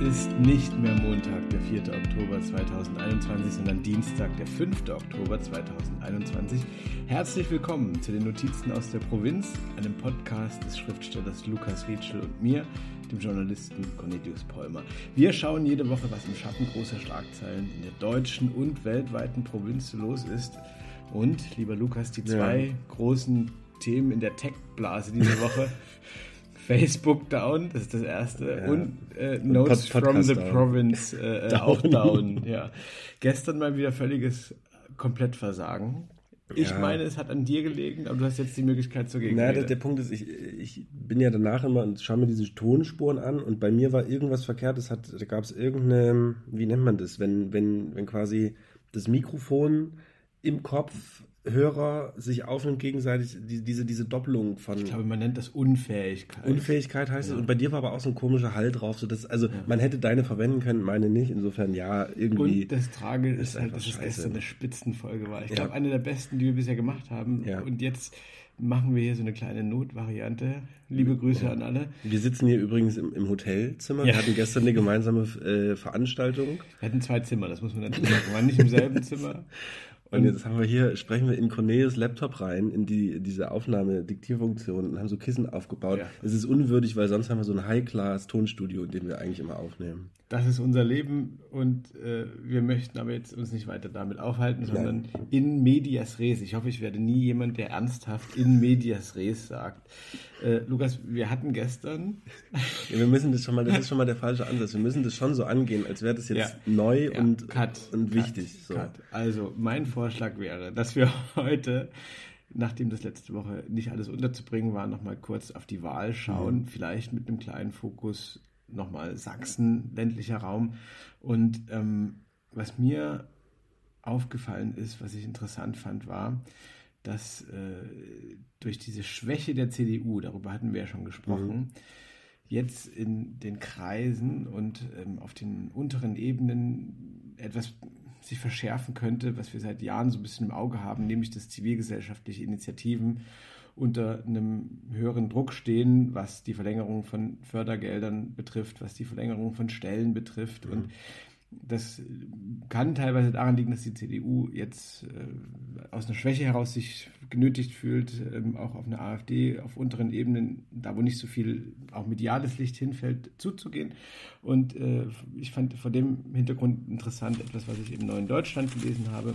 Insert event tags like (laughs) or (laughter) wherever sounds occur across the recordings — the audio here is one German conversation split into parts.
ist nicht mehr Montag, der 4. Oktober 2021, sondern Dienstag, der 5. Oktober 2021. Herzlich willkommen zu den Notizen aus der Provinz, einem Podcast des Schriftstellers Lukas Rietschel und mir, dem Journalisten Cornelius Polmer. Wir schauen jede Woche, was im Schatten großer Schlagzeilen in der deutschen und weltweiten Provinz los ist. Und, lieber Lukas, die zwei ja. großen Themen in der Tech-Blase diese Woche. (laughs) Facebook down, das ist das erste. Ja. Und äh, Notes Pod from the down. Province äh, äh (laughs) down. auch down. Ja. Gestern mal wieder völliges Komplettversagen. Ich ja. meine, es hat an dir gelegen, aber du hast jetzt die Möglichkeit zur Gegenrede. Naja, der, der, Punkt ist, ich, ich bin ja danach immer und schaue mir diese Tonspuren an und bei mir war irgendwas verkehrt. Es hat, da gab es irgendeine, wie nennt man das, wenn, wenn, wenn quasi das Mikrofon im Kopf Hörer sich aufnimmt gegenseitig die, diese, diese Doppelung von. Ich glaube, man nennt das Unfähigkeit. Unfähigkeit heißt ja. es. Und bei dir war aber auch so ein komischer Halt drauf. So dass, also ja. man hätte deine verwenden können, meine nicht. Insofern ja, irgendwie. Und das Tragische ist, ist halt, dass es gestern eine Spitzenfolge war. Ich ja. glaube, eine der besten, die wir bisher gemacht haben. Und jetzt machen wir hier so eine kleine Notvariante. Liebe Grüße an alle. Wir sitzen hier übrigens im, im Hotelzimmer. Wir hatten gestern eine gemeinsame äh, Veranstaltung. Wir hatten zwei Zimmer, das muss man dazu sagen. Wir waren nicht im selben Zimmer. (laughs) Und jetzt haben wir hier, sprechen wir in Cornelius Laptop rein, in die, diese Aufnahme-Diktierfunktion und haben so Kissen aufgebaut. Ja. Es ist unwürdig, weil sonst haben wir so ein High-Class-Tonstudio, in dem wir eigentlich immer aufnehmen. Das ist unser Leben und äh, wir möchten aber jetzt uns nicht weiter damit aufhalten, sondern Nein. in medias res. Ich hoffe, ich werde nie jemand, der ernsthaft in medias res sagt. Äh, Lukas, wir hatten gestern. (laughs) Ja, wir müssen das schon mal, das ist schon mal der falsche Ansatz. Wir müssen das schon so angehen, als wäre das jetzt ja. neu. Und, Cut. und wichtig. Cut. So. Cut. Also, mein Vorschlag wäre, dass wir (laughs) heute nachdem das letzte Woche nicht alles unterzubringen war, nochmal kurz auf die Wahl schauen, mhm. vielleicht mit einem kleinen Fokus nochmal Sachsen, ländlicher Raum. Und ähm, was mir aufgefallen ist, was ich interessant fand, war, dass äh, durch diese Schwäche der CDU, darüber hatten wir ja schon gesprochen, mhm. jetzt in den Kreisen und ähm, auf den unteren Ebenen etwas sich verschärfen könnte, was wir seit Jahren so ein bisschen im Auge haben, nämlich dass zivilgesellschaftliche Initiativen unter einem höheren Druck stehen, was die Verlängerung von Fördergeldern betrifft, was die Verlängerung von Stellen betrifft. Mhm. Und das kann teilweise daran liegen, dass die CDU jetzt äh, aus einer Schwäche heraus sich genötigt fühlt, ähm, auch auf eine AfD auf unteren Ebenen, da wo nicht so viel auch mediales Licht hinfällt, zuzugehen. Und äh, ich fand vor dem Hintergrund interessant etwas, was ich im Neuen Deutschland gelesen habe.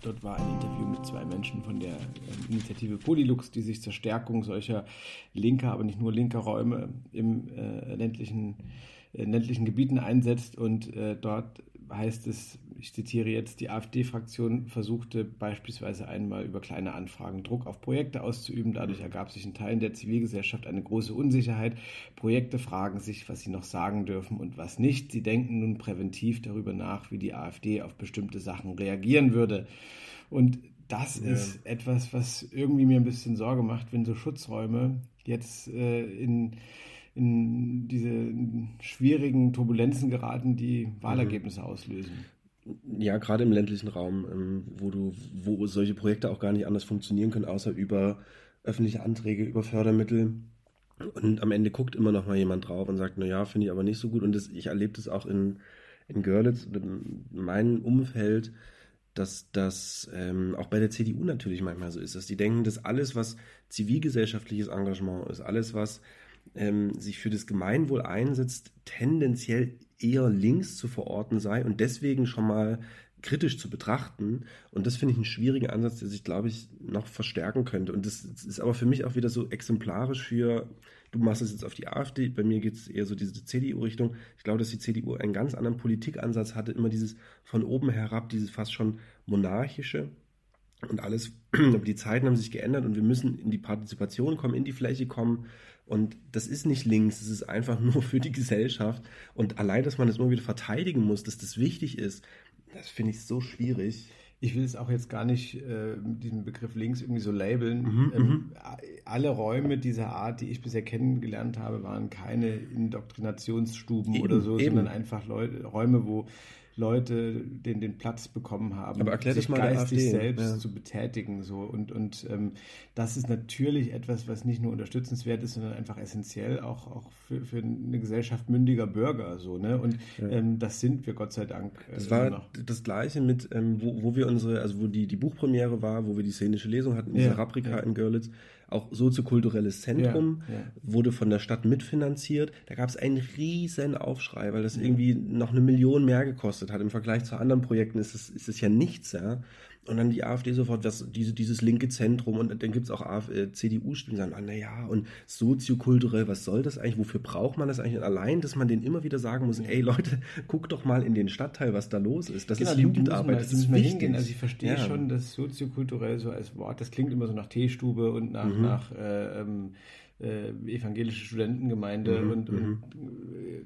Dort war ein Interview mit zwei Menschen von der ähm, Initiative Polylux, die sich zur Stärkung solcher linker, aber nicht nur linker Räume im äh, ländlichen, äh, ländlichen Gebieten einsetzt. Und äh, dort heißt es, ich zitiere jetzt, die AfD-Fraktion versuchte beispielsweise einmal über kleine Anfragen Druck auf Projekte auszuüben. Dadurch ergab sich in Teilen der Zivilgesellschaft eine große Unsicherheit. Projekte fragen sich, was sie noch sagen dürfen und was nicht. Sie denken nun präventiv darüber nach, wie die AfD auf bestimmte Sachen reagieren würde. Und das ja. ist etwas, was irgendwie mir ein bisschen Sorge macht, wenn so Schutzräume jetzt äh, in in diese schwierigen Turbulenzen geraten, die Wahlergebnisse mhm. auslösen. Ja, gerade im ländlichen Raum, ähm, wo du, wo solche Projekte auch gar nicht anders funktionieren können, außer über öffentliche Anträge, über Fördermittel. Und am Ende guckt immer noch mal jemand drauf und sagt, na ja, finde ich aber nicht so gut. Und das, ich erlebe das auch in, in Görlitz, in meinem Umfeld, dass das ähm, auch bei der CDU natürlich manchmal so ist, dass die denken, dass alles, was zivilgesellschaftliches Engagement ist, alles, was ähm, sich für das Gemeinwohl einsetzt, tendenziell eher links zu verorten sei und deswegen schon mal kritisch zu betrachten. Und das finde ich einen schwierigen Ansatz, der sich, glaube ich, noch verstärken könnte. Und das ist aber für mich auch wieder so exemplarisch für, du machst es jetzt auf die AfD, bei mir geht es eher so diese CDU-Richtung. Ich glaube, dass die CDU einen ganz anderen Politikansatz hatte, immer dieses von oben herab, dieses fast schon monarchische. Und alles, aber (clears throat) die Zeiten haben sich geändert und wir müssen in die Partizipation kommen, in die Fläche kommen. Und das ist nicht links, es ist einfach nur für die Gesellschaft. Und allein, dass man das immer wieder verteidigen muss, dass das wichtig ist, das finde ich so schwierig. Ich will es auch jetzt gar nicht äh, mit diesem Begriff links irgendwie so labeln. Mhm, ähm, mhm. alle Räume dieser Art, die ich bisher kennengelernt habe, waren keine Indoktrinationsstuben eben, oder so, eben. sondern einfach Leute, Räume, wo Leute den, den Platz bekommen haben, Aber sich das geistig selbst ja. zu betätigen. So. Und, und ähm, das ist natürlich etwas, was nicht nur unterstützenswert ist, sondern einfach essentiell auch, auch für, für eine Gesellschaft mündiger Bürger. So, ne? Und ja. ähm, das sind wir Gott sei Dank. Äh, das war noch. das Gleiche mit, ähm, wo, wo wir unsere, also wo die, die Buchpremiere war, wo wir die szenische Lesung hatten, diese ja, Rabrika in Görlitz auch soziokulturelles Zentrum, ja, ja. wurde von der Stadt mitfinanziert. Da gab es einen riesen Aufschrei, weil das irgendwie noch eine Million mehr gekostet hat. Im Vergleich zu anderen Projekten ist es, ist es ja nichts, ja. Und dann die AfD sofort, das, diese, dieses linke Zentrum und dann gibt es auch CDU-Stimmen, die sagen, ah, naja, und soziokulturell, was soll das eigentlich? Wofür braucht man das eigentlich? Und allein, dass man denen immer wieder sagen muss, ey Leute, (laughs) guck doch mal in den Stadtteil, was da los ist. Das genau, ist Jugendarbeit, das ist wichtig. Hingehen. Also ich verstehe ja. schon, dass soziokulturell so als Wort, das klingt immer so nach Teestube und nach, mhm. nach äh, ähm, äh, evangelische Studentengemeinde mhm, und, und mhm.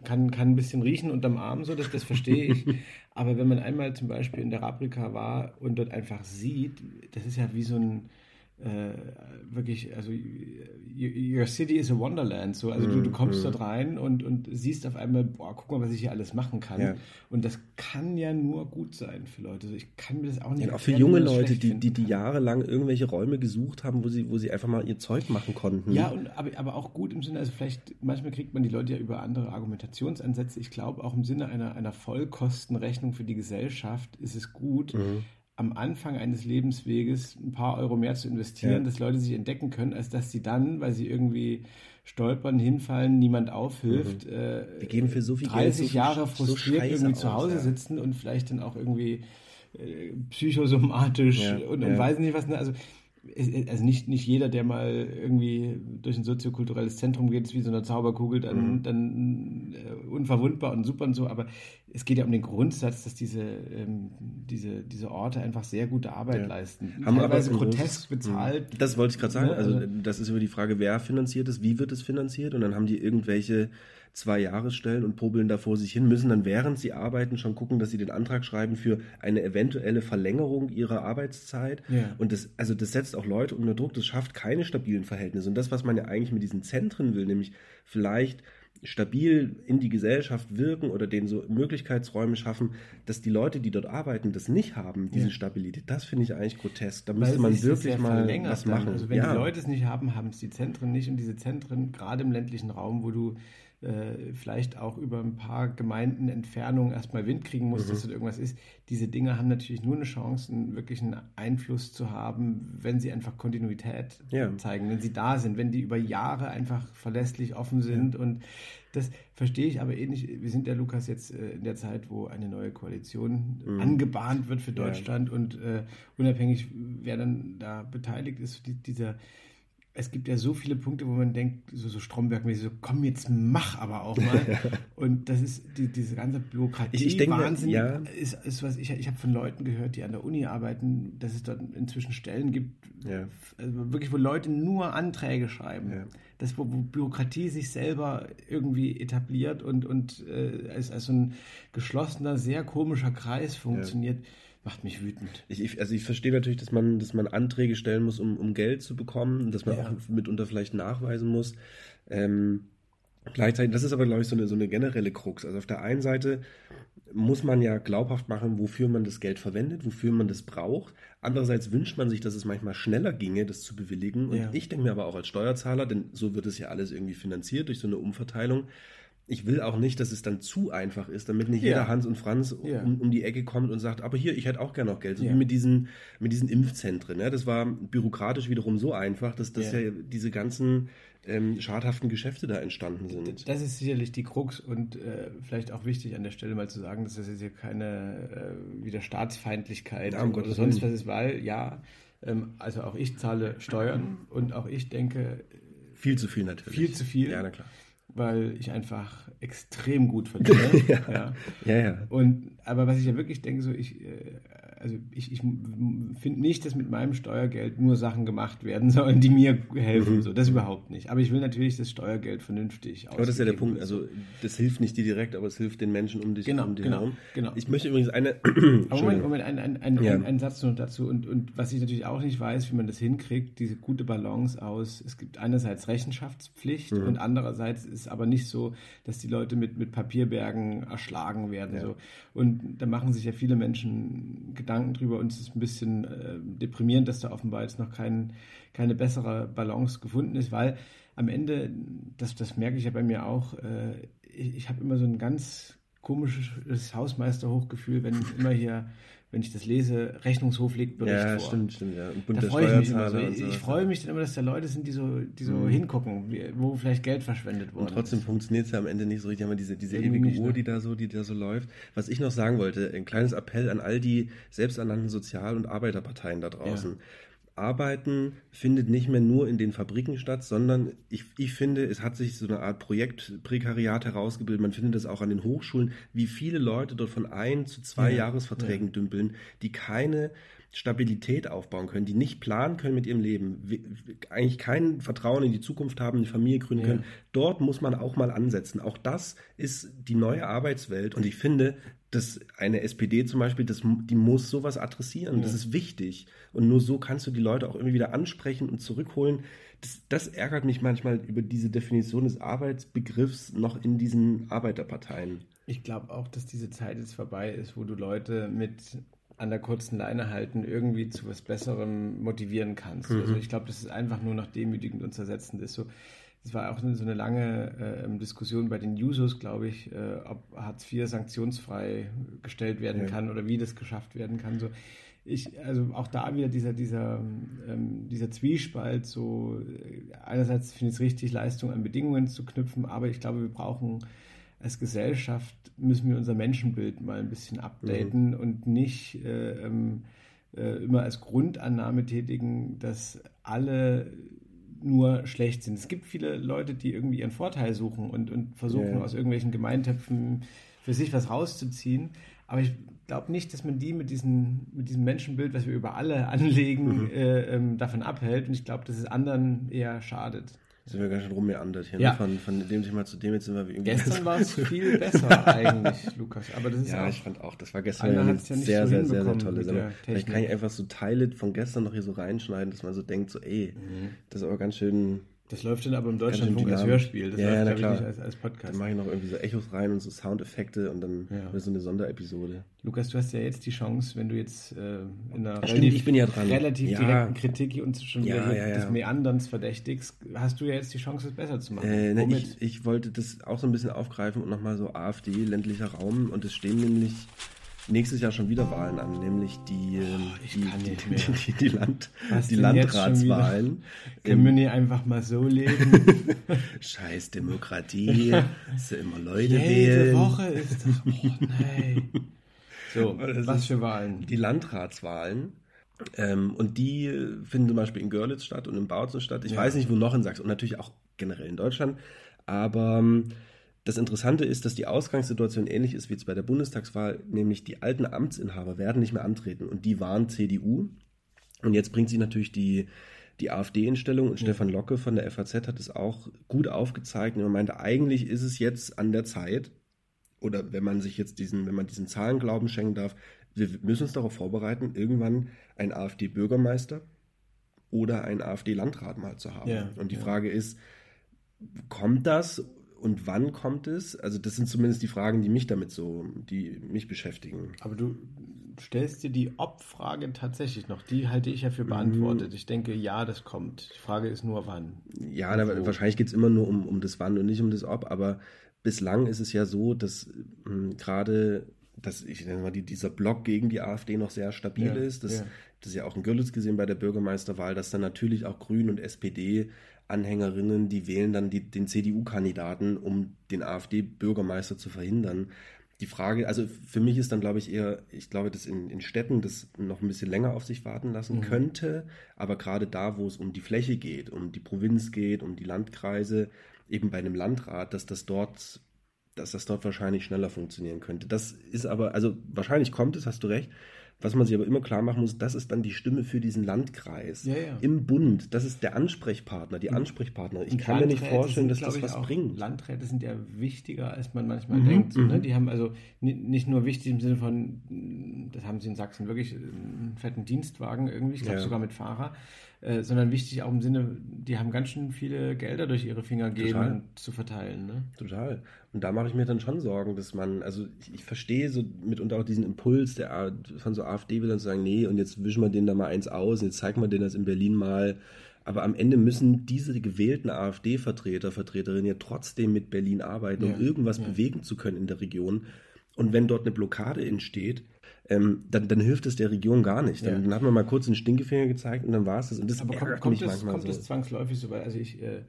kann, kann ein bisschen riechen unterm Arm, so das, das verstehe ich. (laughs) Aber wenn man einmal zum Beispiel in der Rabrika war und dort einfach sieht, das ist ja wie so ein äh, wirklich, also your city is a wonderland. So, also mm, du, du kommst mm. dort rein und, und siehst auf einmal, boah, guck mal, was ich hier alles machen kann. Ja. Und das kann ja nur gut sein für Leute. Also ich kann mir das auch nicht. Ja, auch für junge Leute, die, die, die jahrelang irgendwelche Räume gesucht haben, wo sie, wo sie einfach mal ihr Zeug machen konnten. Ja, und, aber, aber auch gut im Sinne, also vielleicht, manchmal kriegt man die Leute ja über andere Argumentationsansätze. Ich glaube, auch im Sinne einer, einer Vollkostenrechnung für die Gesellschaft ist es gut, mhm am Anfang eines Lebensweges ein paar Euro mehr zu investieren, ja. dass Leute sich entdecken können, als dass sie dann, weil sie irgendwie stolpern, hinfallen, niemand aufhilft, mhm. äh, Wir geben für so viel 30 Geld, so Jahre frustriert so irgendwie zu Hause aus, ja. sitzen und vielleicht dann auch irgendwie äh, psychosomatisch ja, und, und weiß nicht was. Ne? Also also nicht, nicht jeder, der mal irgendwie durch ein soziokulturelles Zentrum geht, ist wie so eine Zauberkugel, dann, mhm. dann äh, unverwundbar und super und so, aber es geht ja um den Grundsatz, dass diese, ähm, diese, diese Orte einfach sehr gute Arbeit ja. leisten. Haben Teilweise aber grotesk bezahlt. Das wollte ich gerade sagen. Ne? Also, also das ist über die Frage, wer finanziert es, wie wird es finanziert und dann haben die irgendwelche zwei Jahresstellen und probeln da vor sich hin, müssen dann während sie arbeiten schon gucken, dass sie den Antrag schreiben für eine eventuelle Verlängerung ihrer Arbeitszeit. Ja. Und das, also das setzt auch Leute unter Druck, das schafft keine stabilen Verhältnisse. Und das, was man ja eigentlich mit diesen Zentren will, nämlich vielleicht stabil in die Gesellschaft wirken oder denen so Möglichkeitsräume schaffen, dass die Leute, die dort arbeiten, das nicht haben, diese ja. Stabilität. Das finde ich eigentlich grotesk. Da müsste man wirklich mal was machen. Also wenn ja. die Leute es nicht haben, haben es die Zentren nicht. Und diese Zentren, gerade im ländlichen Raum, wo du äh, vielleicht auch über ein paar Gemeinden Entfernung erstmal Wind kriegen muss, mhm. dass dort irgendwas ist. Diese Dinge haben natürlich nur eine Chance, einen wirklichen Einfluss zu haben, wenn sie einfach Kontinuität ja. zeigen, wenn sie da sind, wenn die über Jahre einfach verlässlich offen sind. Ja. Und das verstehe ich aber ähnlich. Wir sind ja, Lukas, jetzt äh, in der Zeit, wo eine neue Koalition mhm. angebahnt wird für Deutschland ja. und äh, unabhängig, wer dann da beteiligt ist, die, dieser es gibt ja so viele Punkte, wo man denkt, so, so Stromberg-mäßig, so, komm, jetzt mach aber auch mal. (laughs) und das ist die, diese ganze Bürokratie. Ich, ich denke, Wahnsinn ja. ist, ist was ich, ich habe von Leuten gehört, die an der Uni arbeiten, dass es dort inzwischen Stellen gibt, ja. also wirklich, wo Leute nur Anträge schreiben. Ja. Das, wo, wo, Bürokratie sich selber irgendwie etabliert und, und äh, als, als so ein geschlossener, sehr komischer Kreis funktioniert. Ja macht mich wütend. Ich, ich, also ich verstehe natürlich, dass man, dass man Anträge stellen muss, um, um Geld zu bekommen, dass man ja. auch mitunter vielleicht nachweisen muss. Ähm, gleichzeitig, das ist aber, glaube ich, so eine, so eine generelle Krux. Also auf der einen Seite muss man ja glaubhaft machen, wofür man das Geld verwendet, wofür man das braucht. Andererseits wünscht man sich, dass es manchmal schneller ginge, das zu bewilligen. Und ja. ich denke mir aber auch als Steuerzahler, denn so wird es ja alles irgendwie finanziert durch so eine Umverteilung, ich will auch nicht, dass es dann zu einfach ist, damit nicht ja. jeder Hans und Franz ja. um, um, die Ecke kommt und sagt, aber hier, ich hätte auch gerne noch Geld. So ja. wie mit diesen, mit diesen Impfzentren. Ja, das war bürokratisch wiederum so einfach, dass, dass ja, diese ganzen ähm, schadhaften Geschäfte da entstanden sind. Das ist sicherlich die Krux und äh, vielleicht auch wichtig an der Stelle mal zu sagen, dass das jetzt hier keine äh, wieder Staatsfeindlichkeit ja, um oder sonst was ist, weil ja, ähm, also auch ich zahle Steuern und auch ich denke. Viel zu viel natürlich. Viel zu viel. Ja, na klar weil ich einfach extrem gut verdiene. (laughs) ja. ja. ja, ja. Und, aber was ich ja wirklich denke, so ich, äh, also ich, ich finde nicht, dass mit meinem Steuergeld nur Sachen gemacht werden sollen, die mir helfen. Mhm. So, das überhaupt nicht. Aber ich will natürlich das Steuergeld vernünftig Aber das ist ja der Punkt. Also das hilft nicht dir direkt, aber es hilft den Menschen um dich, genau, um dich genau, herum. Genau. Ich möchte übrigens eine. aber (clears throat) Moment, Moment, ein, ein, ein, ja. ein, ein Satz noch dazu. Und, und was ich natürlich auch nicht weiß, wie man das hinkriegt, diese gute Balance aus, es gibt einerseits Rechenschaftspflicht mhm. und andererseits ist aber nicht so, dass die Leute mit, mit Papierbergen erschlagen werden. Ja. So. Und da machen sich ja viele Menschen Gedanken drüber und es ist ein bisschen äh, deprimierend, dass da offenbar jetzt noch kein, keine bessere Balance gefunden ist, weil am Ende, das, das merke ich ja bei mir auch, äh, ich, ich habe immer so ein ganz komisches Hausmeisterhochgefühl, wenn immer hier wenn ich das lese, Rechnungshof legt Bericht ja, vor. stimmt, stimmt, ja. Und da freue ich mich immer so. Ich, ich freue mich dann immer, dass da Leute sind, die so, die so mhm. hingucken, wo vielleicht Geld verschwendet wurde. Und trotzdem funktioniert es ja am Ende nicht so richtig, aber diese, diese ewige Uhr, ne? die da so, die da so läuft. Was ich noch sagen wollte, ein kleines Appell an all die selbsternannten Sozial- und Arbeiterparteien da draußen. Ja. Arbeiten findet nicht mehr nur in den Fabriken statt, sondern ich, ich finde, es hat sich so eine Art Projektprekariat herausgebildet. Man findet es auch an den Hochschulen, wie viele Leute dort von ein zu zwei ja, Jahresverträgen ja. dümpeln, die keine Stabilität aufbauen können, die nicht planen können mit ihrem Leben, eigentlich kein Vertrauen in die Zukunft haben, eine Familie gründen ja. können. Dort muss man auch mal ansetzen. Auch das ist die neue Arbeitswelt. Und ich finde, dass eine SPD zum Beispiel, das, die muss sowas adressieren. Ja. Das ist wichtig. Und nur so kannst du die Leute auch irgendwie wieder ansprechen und zurückholen. Das, das ärgert mich manchmal über diese Definition des Arbeitsbegriffs noch in diesen Arbeiterparteien. Ich glaube auch, dass diese Zeit jetzt vorbei ist, wo du Leute mit an der kurzen Leine halten irgendwie zu was Besserem motivieren kannst. Mhm. Also ich glaube, das ist einfach nur noch demütigend und zersetzend ist. So, das war auch so eine lange äh, Diskussion bei den Users, glaube ich, äh, ob Hartz IV sanktionsfrei gestellt werden ja. kann oder wie das geschafft werden kann. So, ich, also auch da wieder dieser, dieser, ähm, dieser Zwiespalt, so äh, einerseits finde ich es richtig, Leistung an Bedingungen zu knüpfen, aber ich glaube, wir brauchen als Gesellschaft müssen wir unser Menschenbild mal ein bisschen updaten mhm. und nicht äh, ähm, äh, immer als Grundannahme tätigen, dass alle nur schlecht sind. Es gibt viele Leute, die irgendwie ihren Vorteil suchen und, und versuchen yeah. aus irgendwelchen Gemeintöpfen für sich was rauszuziehen. Aber ich glaube nicht, dass man die mit, diesen, mit diesem Menschenbild, was wir über alle anlegen, mhm. äh, ähm, davon abhält. Und ich glaube, dass es anderen eher schadet sind wir ganz schön rumgeandert hier. Ne? Ja. Ne? Von, von dem Thema zu dem jetzt sind wir irgendwie. Gestern war es (laughs) viel besser eigentlich, Lukas. Aber das ist ja, ich fand auch, das war gestern eine sehr, sehr, sehr, sehr, sehr tolle Sendung. Vielleicht kann ich einfach so Teile von gestern noch hier so reinschneiden, dass man so denkt, so, ey, mhm. das ist aber ganz schön das läuft dann aber im Deutschlandfunk als Hörspiel. Das ja, läuft, ja, nicht als, als Podcast. Dann mache ich noch irgendwie so Echos rein und so Soundeffekte und dann ja. so eine Sonderepisode. Lukas, du hast ja jetzt die Chance, wenn du jetzt äh, in einer Ach, relativ, stimmt, ja relativ ja. direkten Kritik und schon wieder des Meanderns verdächtigst, hast du ja jetzt die Chance, es besser zu machen. Äh, ne, ich, ich wollte das auch so ein bisschen aufgreifen und nochmal so AfD, ländlicher Raum und es stehen nämlich nächstes Jahr schon wieder Wahlen an, nämlich die, oh, die, die, (laughs) die, die, Land, die Landratswahlen. Können wir nicht einfach mal so leben? (laughs) Scheiß Demokratie, (laughs) dass immer Leute Jede wählen. Woche ist das. Oh, nein. So, was für Wahlen? Die Landratswahlen. Ähm, und die finden zum Beispiel in Görlitz statt und in Bautzen statt. Ich ja. weiß nicht, wo noch in Sachsen und natürlich auch generell in Deutschland. Aber ähm, das Interessante ist, dass die Ausgangssituation ähnlich ist wie jetzt bei der Bundestagswahl, nämlich die alten Amtsinhaber werden nicht mehr antreten und die waren CDU. Und jetzt bringt sie natürlich die, die AfD in Stellung und ja. Stefan Locke von der FAZ hat es auch gut aufgezeigt. Und er meinte, eigentlich ist es jetzt an der Zeit, oder wenn man sich jetzt diesen, wenn man diesen Zahlen Glauben schenken darf, wir müssen uns darauf vorbereiten, irgendwann einen AfD-Bürgermeister oder einen AfD-Landrat mal zu haben. Ja, und die ja. Frage ist, kommt das und wann kommt es? Also das sind zumindest die Fragen, die mich damit so, die mich beschäftigen. Aber du stellst dir die Ob-Frage tatsächlich noch. Die halte ich ja für beantwortet. Ich denke, ja, das kommt. Die Frage ist nur, wann. Ja, aber wahrscheinlich geht es immer nur um, um das Wann und nicht um das Ob. Aber bislang ist es ja so, dass hm, gerade dass ich nenne mal, die, dieser Block gegen die AfD noch sehr stabil ja, ist. Das, ja. das ist ja auch in Görlitz gesehen bei der Bürgermeisterwahl, dass dann natürlich auch Grün und SPD Anhängerinnen, die wählen dann die, den CDU-Kandidaten, um den AfD-Bürgermeister zu verhindern. Die Frage, also für mich ist dann, glaube ich, eher, ich glaube, dass in, in Städten das noch ein bisschen länger auf sich warten lassen mhm. könnte, aber gerade da, wo es um die Fläche geht, um die Provinz geht, um die Landkreise, eben bei einem Landrat, dass das dort, dass das dort wahrscheinlich schneller funktionieren könnte. Das ist aber, also wahrscheinlich kommt es, hast du recht, Was man sich aber immer klar machen muss, das ist dann die Stimme für diesen Landkreis. Ja, ja. Im Bund, das ist der Ansprechpartner, die Ansprechpartnerin. Ich kann mir nicht Landräte vorstellen, dass sind, das glaub ich, was auch- bringt. Landräte sind ja wichtiger, als man manchmal Mhm, denkt. So, ne? mhm. Die haben also ni- nicht nur wichtig im Sinne von, das haben sie in Sachsen wirklich, einen fetten Dienstwagen irgendwie, ich glaube Ja. sogar mit Fahrer, äh, sondern wichtig auch im Sinne, die haben ganz schön viele Gelder durch ihre Finger geben zu verteilen. Ne? Total. Und da mache ich mir dann schon Sorgen, dass man, also ich, ich verstehe so mitunter auch diesen Impuls der, von so AfD-Wählern zu sagen, nee, und jetzt wischen wir denen da mal eins aus, und jetzt zeigen wir denen das in Berlin mal. Aber am Ende müssen diese gewählten AfD-Vertreter, Vertreterinnen ja trotzdem mit Berlin arbeiten, um Ja, irgendwas ja. bewegen zu können in der Region. Und wenn dort eine Blockade entsteht, ähm, dann, dann hilft es der Region gar nicht. Dann, Ja. dann hat man mal kurz den Stinkefinger gezeigt und dann war es das. Und das Aber kommt, kommt, manchmal kommt so. es zwangsläufig so, weil also ich äh,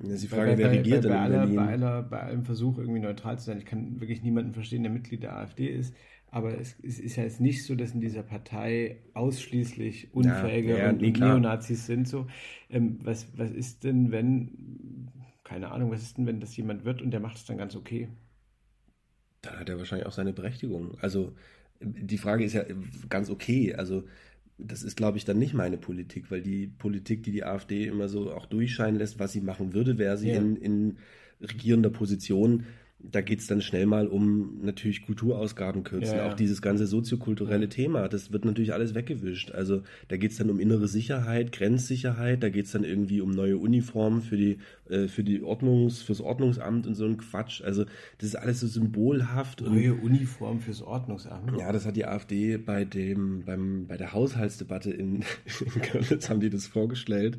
das ist die Frage, bei, wer bei, regiert bei, denn bei, aller, bei, aller, bei allem Versuch, irgendwie neutral zu sein. Ich kann wirklich niemanden verstehen, der Mitglied der AfD ist. Aber es, es ist ja jetzt nicht so, dass in dieser Partei ausschließlich Unfähige ja, und, nee, und klar. Neonazis sind. So. Ähm, was, was ist denn, wenn, keine Ahnung, was ist denn, wenn das jemand wird und der macht es dann ganz okay? Dann hat er wahrscheinlich auch seine Berechtigung. Also die Frage ist ja ganz okay. Also das ist, glaube ich, dann nicht meine Politik, weil die Politik, die die AfD immer so auch durchscheinen lässt, was sie machen würde, wäre sie Ja. in, in regierender Position. Da geht es dann schnell mal um natürlich Kulturausgaben kürzen, Ja, ja. auch dieses ganze soziokulturelle Thema. Das wird natürlich alles weggewischt. Also da geht es dann um innere Sicherheit, Grenzsicherheit, da geht es dann irgendwie um neue Uniformen für die, äh, für die Ordnungs, fürs Ordnungsamt und so ein Quatsch. Also das ist alles so symbolhaft und Neue Uniform fürs Ordnungsamt. ja, das hat die AfD bei dem, beim, bei der Haushaltsdebatte in, (laughs) in Görlitz haben die das vorgestellt.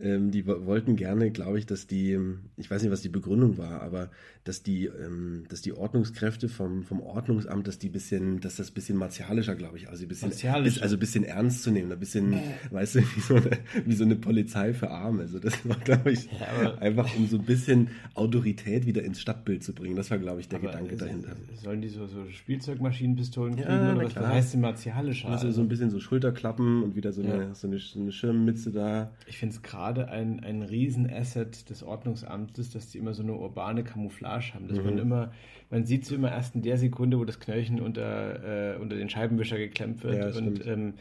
Ähm, die wo- wollten gerne, glaube ich, dass die, ich weiß nicht, was die Begründung war, aber dass die, ähm, dass die Ordnungskräfte vom, vom Ordnungsamt, dass die bisschen, dass das bisschen martialischer, glaube ich, also ein bisschen, Martialischer. also ein bisschen ernst zu nehmen, ein bisschen, weißt du, (laughs) wie so, eine, wie so eine Polizei für Arme. Also das war, glaube ich, Ja, aber- einfach um so ein bisschen Autorität wieder ins Stadtbild zu bringen. Das war, glaube ich, der Aber Gedanke dahinter. Sollen die so, so Spielzeugmaschinenpistolen Ja, kriegen? na oder was, klar. heißt denn martialischer? Also so ein bisschen so Schulterklappen und wieder so eine, Ja. so eine, so eine Schirmmütze da. Ich finde es gerade ein, ein Riesenasset des Ordnungsamtes, dass die immer so eine urbane Camouflage haben. Dass Mhm. man immer, man sieht sie immer erst in der Sekunde, wo das Knöllchen unter, äh, unter den Scheibenwischer geklemmt wird. Ja, und ähm,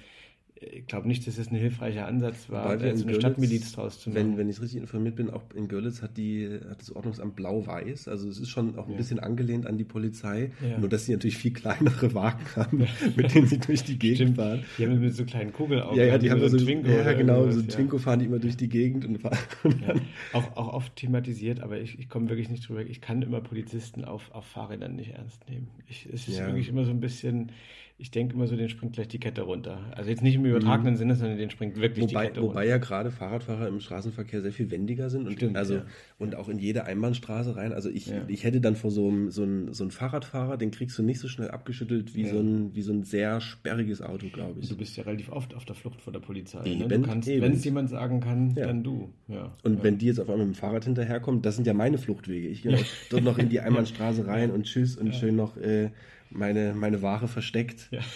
ich glaube nicht, dass das ein hilfreicher Ansatz war, in eine Görlitz, Stadtmiliz draus zu machen. Wenn, wenn ich richtig informiert bin, auch in Görlitz hat, die, hat das Ordnungsamt blau-weiß. Also es ist schon auch ein Ja. bisschen angelehnt an die Polizei. Ja. Nur, dass sie natürlich viel kleinere Wagen (laughs) haben, mit denen sie durch die Gegend fahren. Die haben mit so kleinen Kugelaugen. Ja, ja, die haben so so, Twingo ja, genau, so ein ja. Twingo fahren die immer durch die Gegend und fahren. (laughs) Ja, auch, auch oft thematisiert, aber ich, ich komme wirklich nicht drüber. Ich kann immer Polizisten auf, auf Fahrrädern nicht ernst nehmen. Ich, es ist Ja. wirklich immer so ein bisschen, ich denke immer so, den springt gleich die Kette runter. Also jetzt nicht im übertragenen Sinne, sondern den springt wirklich die Mhm. Wobei, Kette wobei runter. ja gerade Fahrradfahrer im Straßenverkehr sehr viel wendiger sind und, Stimmt, also, ja. und auch in jede Einbahnstraße rein. Also ich, Ja. ich hätte dann vor so einem, so, einem, so einem Fahrradfahrer, den kriegst du nicht so schnell abgeschüttelt wie, Ja. so, ein, wie so ein sehr sperriges Auto, glaube ich. Du bist ja relativ oft auf der Flucht vor der Polizei. Ne? Wenn es jemand sagen kann, dann du. Ja. Und wenn die jetzt auf einmal mit dem Fahrrad hinterherkommen, das sind ja meine Fluchtwege. Ich gehe (laughs) dort noch in die Einbahnstraße rein und tschüss und schön noch äh, meine, meine Ware versteckt. Ja. (laughs)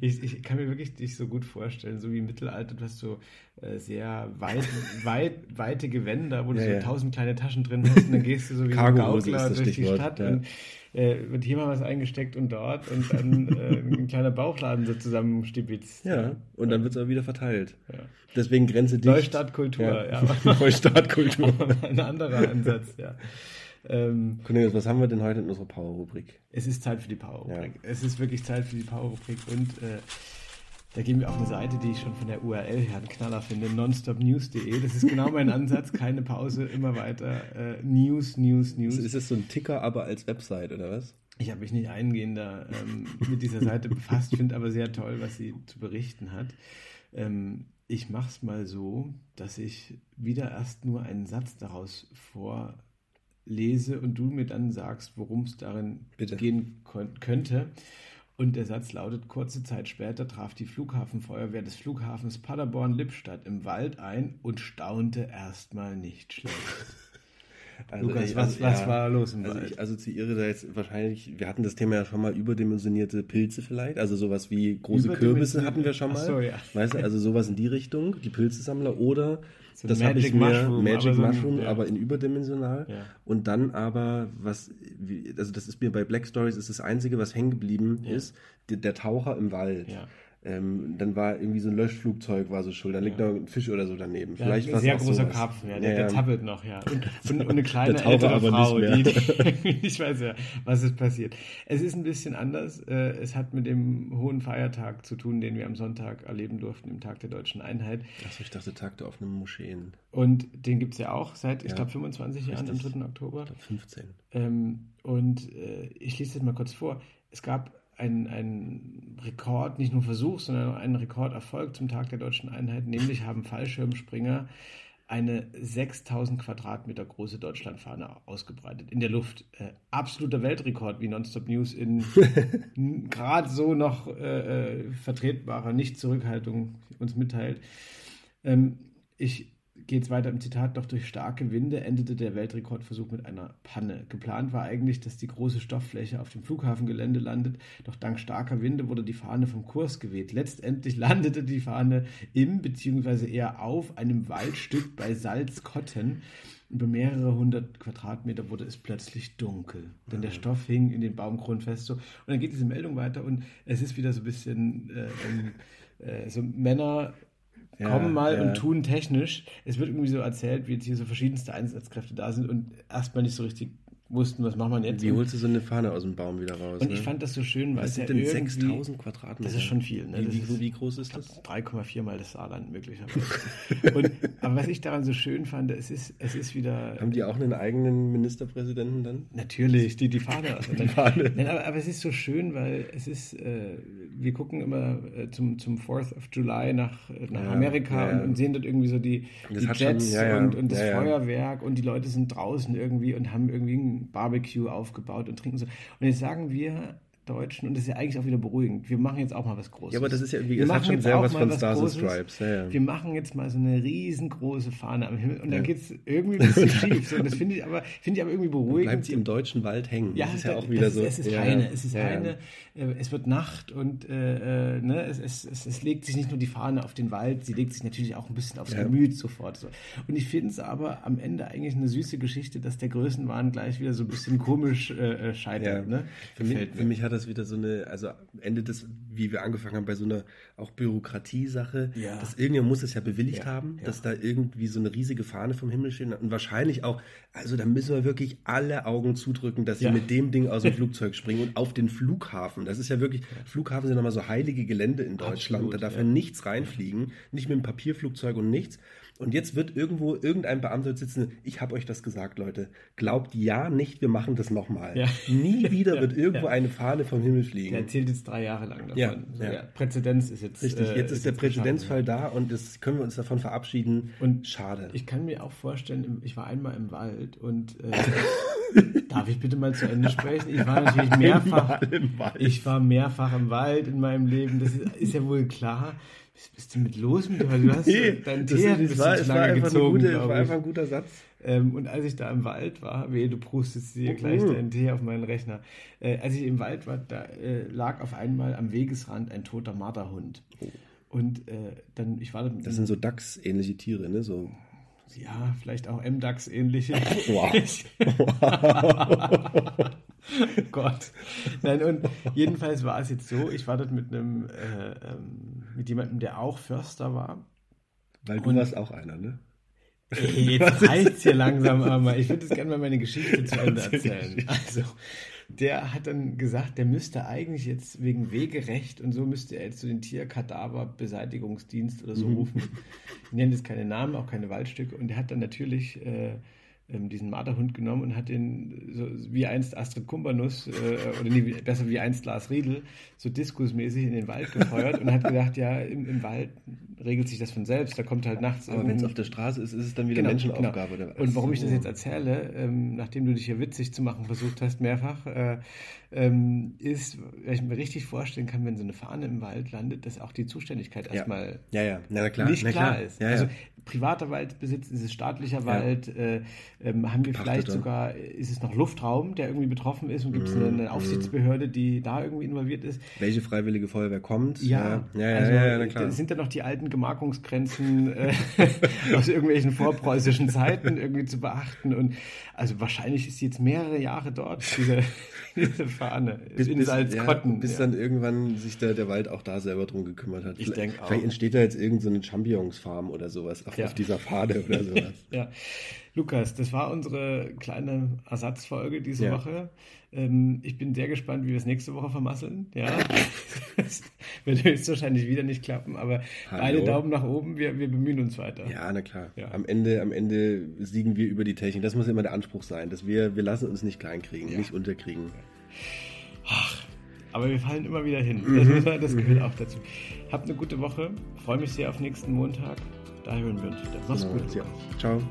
Ich, ich kann mir wirklich dich so gut vorstellen, so wie im Mittelalter, du hast so äh, sehr weit, (laughs) weit, weite Gewänder, wo du Ja, so ja. tausend kleine Taschen drin hast und dann gehst du so wie so ein Gaukler durch die Stadt ja. und äh, wird hier mal was eingesteckt und dort und dann äh, ein kleiner Bauchladen so zusammenstibitzt. Ja, und dann wird es aber wieder verteilt. Ja. Deswegen Grenze dicht. Neustartkultur, ja. (laughs) Neustartkultur. Aber ein anderer Ansatz, ja. Ähm, Cornelius, was haben wir denn heute in unserer Power-Rubrik? Es ist Zeit für die Power-Rubrik. Es ist wirklich Zeit für die Power-Rubrik und äh, da gehen wir auf eine Seite, die ich schon von der URL her einen Knaller finde, nonstopnews.de. Das ist genau mein Ansatz, keine Pause, immer weiter. Äh, News, News, News. Ist das so ein Ticker, aber als Website, oder was? Ich habe mich nicht eingehender ähm, mit dieser Seite befasst, finde aber sehr toll, was sie zu berichten hat. Ähm, ich mache es mal so, dass ich wieder erst nur einen Satz daraus vorlese und du mir dann sagst, worum es darin Bitte. gehen könnte. Und der Satz lautet, kurze Zeit später traf die Flughafenfeuerwehr des Flughafens Paderborn-Lippstadt im Wald ein und staunte erstmal nicht schlecht. (laughs) Also Lukas, ich, was, also, was ja, war los im also Wald? Ich assoziiere da jetzt wahrscheinlich, wir hatten das Thema ja schon mal überdimensionierte Pilze vielleicht, also sowas wie große Kürbisse hatten wir schon mal. Ach so, ja. Weißt du, also sowas in die Richtung, die Pilzesammler oder so das habe ich mir Mushroom, Magic aber Mushroom, so, ja. aber in überdimensional. Ja. Und dann aber, was, also das ist mir bei Black Stories ist das Einzige, was hängen geblieben ja. ist, der, der, Taucher im Wald. Ähm, dann war irgendwie so ein Löschflugzeug war so schuld, dann liegt ja. noch ein Fisch oder so daneben. Ja, Vielleicht ein sehr großer Karpfen, ja, der, der tappelt noch, ja. Und, (laughs) und, und eine kleine ältere Frau, die, die, (laughs) (laughs) ich weiß ja, was ist passiert. Es ist ein bisschen anders. Äh, es hat mit dem hohen Feiertag zu tun, den wir am Sonntag erleben durften, im Tag der deutschen Einheit. Achso, ich dachte Tag der offenen Moscheen. Und den gibt es ja auch seit, ich glaube, 25 Jahren, am 3. Oktober. Ich glaube 15. Ähm, und äh, ich lese das mal kurz vor. Es gab ein, ein Rekord, nicht nur Versuch, sondern einen Rekorderfolg zum Tag der deutschen Einheit. Nämlich haben Fallschirmspringer eine 6000 Quadratmeter große Deutschlandfahne ausgebreitet in der Luft. Äh, absoluter Weltrekord, wie Nonstop News in (laughs) gerade so noch äh, äh, vertretbarer Nicht-Zurückhaltung uns mitteilt. Ähm, ich geht es weiter im Zitat, doch durch starke Winde endete der Weltrekordversuch mit einer Panne. Geplant war eigentlich, dass die große Stofffläche auf dem Flughafengelände landet, doch dank starker Winde wurde die Fahne vom Kurs geweht. Letztendlich (laughs) landete die Fahne im bzw. eher auf einem Waldstück bei Salzkotten. Über mehrere hundert Quadratmeter wurde es plötzlich dunkel, denn der Stoff hing in den Baumkronen fest. So. Und dann geht diese Meldung weiter und es ist wieder so ein bisschen äh, äh, so Männer ja, kommen mal ja. und tun technisch. Es wird irgendwie so erzählt, wie jetzt hier so verschiedenste Einsatzkräfte da sind und erstmal nicht so richtig wussten, was machen wir jetzt. Wie holst du so eine Fahne aus dem Baum wieder raus? Und ne? ich fand das so schön, weil was es ja denn 6000 Quadratmeter? Das ist schon viel. Ne? Wie, wie, wie, groß ist das? 3,4 mal das Saarland möglicherweise. (laughs) und, aber was ich daran so schön fand, es ist, es ist wieder... Haben die auch einen eigenen Ministerpräsidenten dann? Natürlich, die, die Fahne. Also (laughs) die Fahne. Nein, aber, aber, es ist so schön, weil es ist, äh, wir gucken immer äh, zum, zum 4th of July nach, äh, nach ja, Amerika ja, ja. Und, und, sehen dort irgendwie so die, die Jets schon, und, und das Feuerwerk und die Leute sind draußen irgendwie und haben irgendwie ein Barbecue aufgebaut und trinken so. Und jetzt sagen wir, Deutschen und das ist ja eigentlich auch wieder beruhigend. Wir machen jetzt auch mal was Großes. Ja, aber das ist ja, wie gesagt, schon sehr was von Stars and Stripes. Ja, ja. Wir machen jetzt mal so eine riesengroße Fahne am Himmel und dann geht es irgendwie ein bisschen (laughs) schief. So, und das finde ich, aber, find ich aber irgendwie beruhigend. Bleibt sie im deutschen Wald hängen. Ja, das ist ja auch wieder ist, so. Es ist Heine, es ist Heine, äh, es wird Nacht und äh, äh, ne, es, es, es, es, legt sich nicht nur die Fahne auf den Wald, sie legt sich natürlich auch ein bisschen aufs Gemüt sofort. So. Und ich finde es aber am Ende eigentlich eine süße Geschichte, dass der Größenwahn gleich wieder so ein bisschen komisch äh, äh scheitert. Ne? Für, mich, für mich hat das wieder so eine also endet es, wie wir angefangen haben, bei so einer auch Bürokratiesache, ja. dass irgendjemand muss es ja bewilligt ja, haben, ja. dass da irgendwie so eine riesige Fahne vom Himmel steht und wahrscheinlich auch, also da müssen wir wirklich alle Augen zudrücken, dass sie mit dem Ding aus dem Flugzeug springen und auf den Flughafen. Das ist ja wirklich, Flughafen sind nochmal so heilige Gelände in Deutschland, Absolut, da darf ja nichts reinfliegen, nicht mit einem Papierflugzeug und nichts. Und jetzt wird irgendwo irgendein Beamter sitzen, ich habe euch das gesagt, Leute, glaubt ja nicht, wir machen das nochmal. Ja. Nie (laughs) wieder wird irgendwo ja. eine Fahne vom Himmel fliegen. Der erzählt jetzt drei Jahre lang davon. Ja, so, ja. Präzedenz ist jetzt. Richtig, jetzt äh, ist, ist der Präzedenzfall da und das können wir uns davon verabschieden. Und schade. Ich kann mir auch vorstellen, ich war einmal im Wald und äh, (laughs) darf ich bitte mal zu Ende sprechen? Ich war natürlich mehrfach. Ich war mehrfach im Wald in meinem Leben. Das ist, ist ja wohl klar. Was bist du mit los mit dir? Du hast nee, deinen Tee ein bisschen war, zu lange gezogen. Gute, war einfach ein guter Satz. Ähm, und als ich da im Wald war, weh, du prustest dir gleich uh. deinen Tee auf meinen Rechner. Äh, als ich im Wald war, da äh, lag auf einmal am Wegesrand ein toter Marderhund. Oh. Und äh, dann, ich war Das sind so Dachs-ähnliche Tiere, ne? So ja, vielleicht auch MDAX ähnliche. (laughs) Wow. Gott. Nein, und jedenfalls war es jetzt so, ich war dort mit einem, äh, ähm, mit jemandem, der auch Förster war. Weil du und, warst auch einer, ne? Ey, (laughs) jetzt reicht's hier langsam einmal. Ich würde jetzt gerne mal meine Geschichte zu Ende erzählen. Also, der hat dann gesagt, der müsste eigentlich jetzt wegen Wegerecht und so müsste er jetzt zu so den Tierkadaverbeseitigungsdienst oder so mhm. rufen. Ich nenne jetzt keine Namen, auch keine Waldstücke. Und der hat dann natürlich äh, diesen Marderhund genommen und hat den so wie einst Astrid Kumbanus äh, oder nee, besser wie einst Lars Riedel so diskusmäßig in den Wald gefeuert und hat gedacht, ja, im, im, Wald regelt sich das von selbst, da kommt halt nachts. Aber wenn es auf der Straße ist, ist es dann wieder genau, Menschenaufgabe. Genau. Und warum ich das jetzt erzähle, ähm, nachdem du dich hier witzig zu machen versucht hast, mehrfach, äh, ähm, ist, weil ich mir richtig vorstellen kann, wenn so eine Fahne im Wald landet, dass auch die Zuständigkeit erstmal ja. Ja. Na, klar. nicht Na, klar, klar, ist. Also privater Wald besitzen, ist es staatlicher Wald, äh, ähm, haben wir vielleicht sogar, ist es noch Luftraum, der irgendwie betroffen ist und gibt es mm, eine, eine, Aufsichtsbehörde, die da irgendwie involviert ist? Welche freiwillige Feuerwehr kommt? Ja, ja, ja, also, ja, ja klar. sind da noch die alten Gemarkungsgrenzen äh, (laughs) aus irgendwelchen vorpreußischen Zeiten irgendwie zu beachten und also wahrscheinlich ist sie jetzt mehrere Jahre dort, diese, (laughs) diese Fahne, bis, in bis, Salzkotten. bis dann irgendwann sich der, der Wald auch da selber drum gekümmert hat. Ich denke auch. Vielleicht entsteht da jetzt irgendeine so Champignonsfarm oder sowas auf, auf dieser Pfade oder (laughs) sowas. ja. Lukas, das war unsere kleine Ersatzfolge diese ja. Woche. Ähm, ich bin sehr gespannt, wie wir es nächste Woche vermasseln. Ja, das (laughs) wird höchstwahrscheinlich wieder nicht klappen, aber Hallo. beide Daumen nach oben, wir, wir bemühen uns weiter. Ja, na klar. Ja. Am, Ende, am Ende siegen wir über die Technik. Das muss immer der Anspruch sein, dass wir, wir lassen uns nicht kleinkriegen, ja. nicht unterkriegen. Ach, aber wir fallen immer wieder hin. Mhm. Das, das gehört mhm. auch dazu. Habt eine gute Woche. Freue mich sehr auf nächsten Montag. Da hören wir uns wieder. Mach's genau. gut. Ja. Ciao.